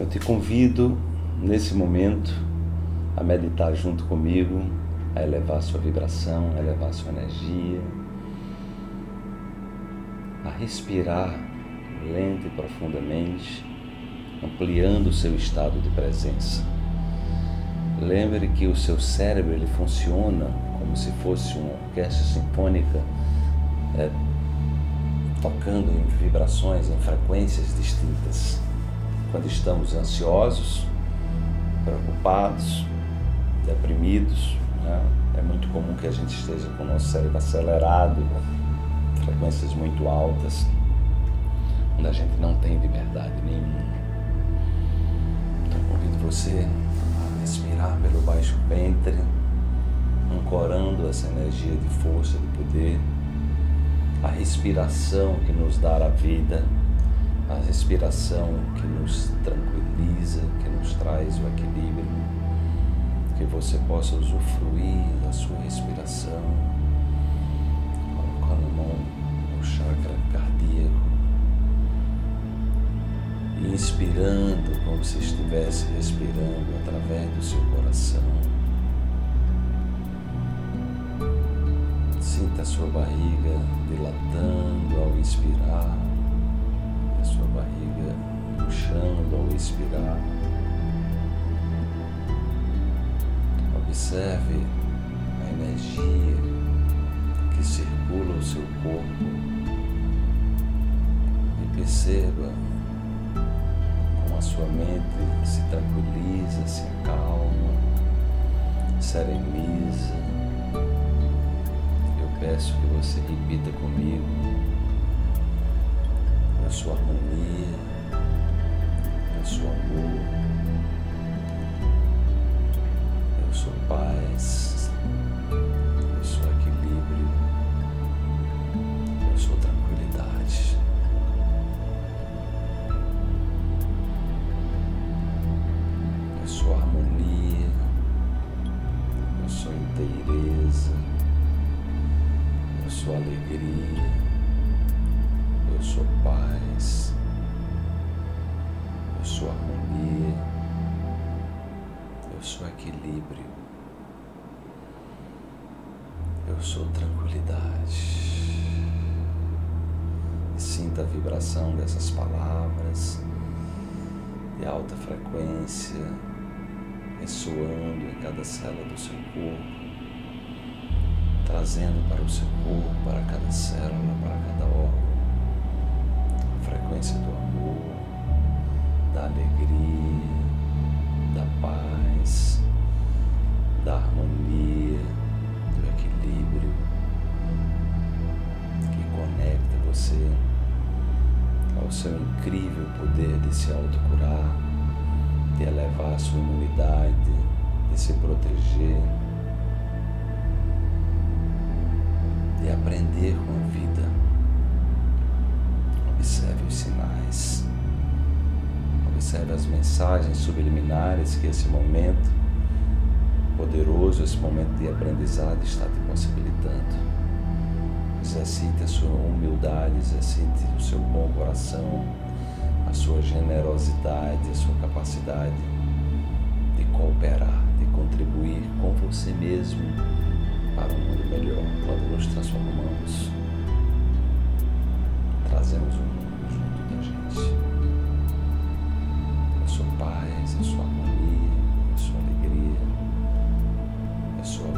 Eu te convido nesse momento a meditar junto comigo, a elevar sua vibração, a elevar sua energia, a respirar lenta e profundamente, ampliando o seu estado de presença. Lembre que o seu cérebro ele funciona como se fosse uma orquestra sinfônica é, tocando em vibrações, em frequências distintas. Quando estamos ansiosos, preocupados, deprimidos, né? é muito comum que a gente esteja com o nosso cérebro acelerado, frequências muito altas, onde a gente não tem liberdade nenhuma. Então convido você a respirar pelo baixo ventre, ancorando essa energia de força, de poder, a respiração que nos dá a vida, a respiração que nos tranquiliza, que nos traz o equilíbrio, que você possa usufruir da sua respiração, colocando a mão no chakra cardíaco, inspirando como se estivesse respirando através do seu coração. Sinta a sua barriga dilatando ao inspirar, a sua barriga puxando ao expirar. Observe a energia que circula o seu corpo e perceba como a sua mente se tranquiliza, se acalma, sereniza. Eu peço que você repita comigo sua harmonia, a sua amor. Eu sou paz, eu sou equilíbrio, eu sou tranquilidade. Eu sou harmonia, eu sou inteireza, eu sou alegria, eu sou paz, eu sou harmonia, eu sou equilíbrio, eu sou tranquilidade. Sinta a vibração dessas palavras de alta frequência ressoando em cada célula do seu corpo, trazendo para o seu corpo, para você ao seu incrível poder de se autocurar, de elevar a sua imunidade, de se proteger, de aprender com a vida. Observe os sinais, observe as mensagens subliminares que esse momento poderoso, esse momento de aprendizado está te possibilitando. Exercite a sua humildade, exercite o seu bom coração, a sua generosidade, a sua capacidade de cooperar, de contribuir com você mesmo para um mundo melhor. Quando nos transformamos, trazemos o mundo junto da gente. A sua paz, a sua harmonia, a sua alegria, a sua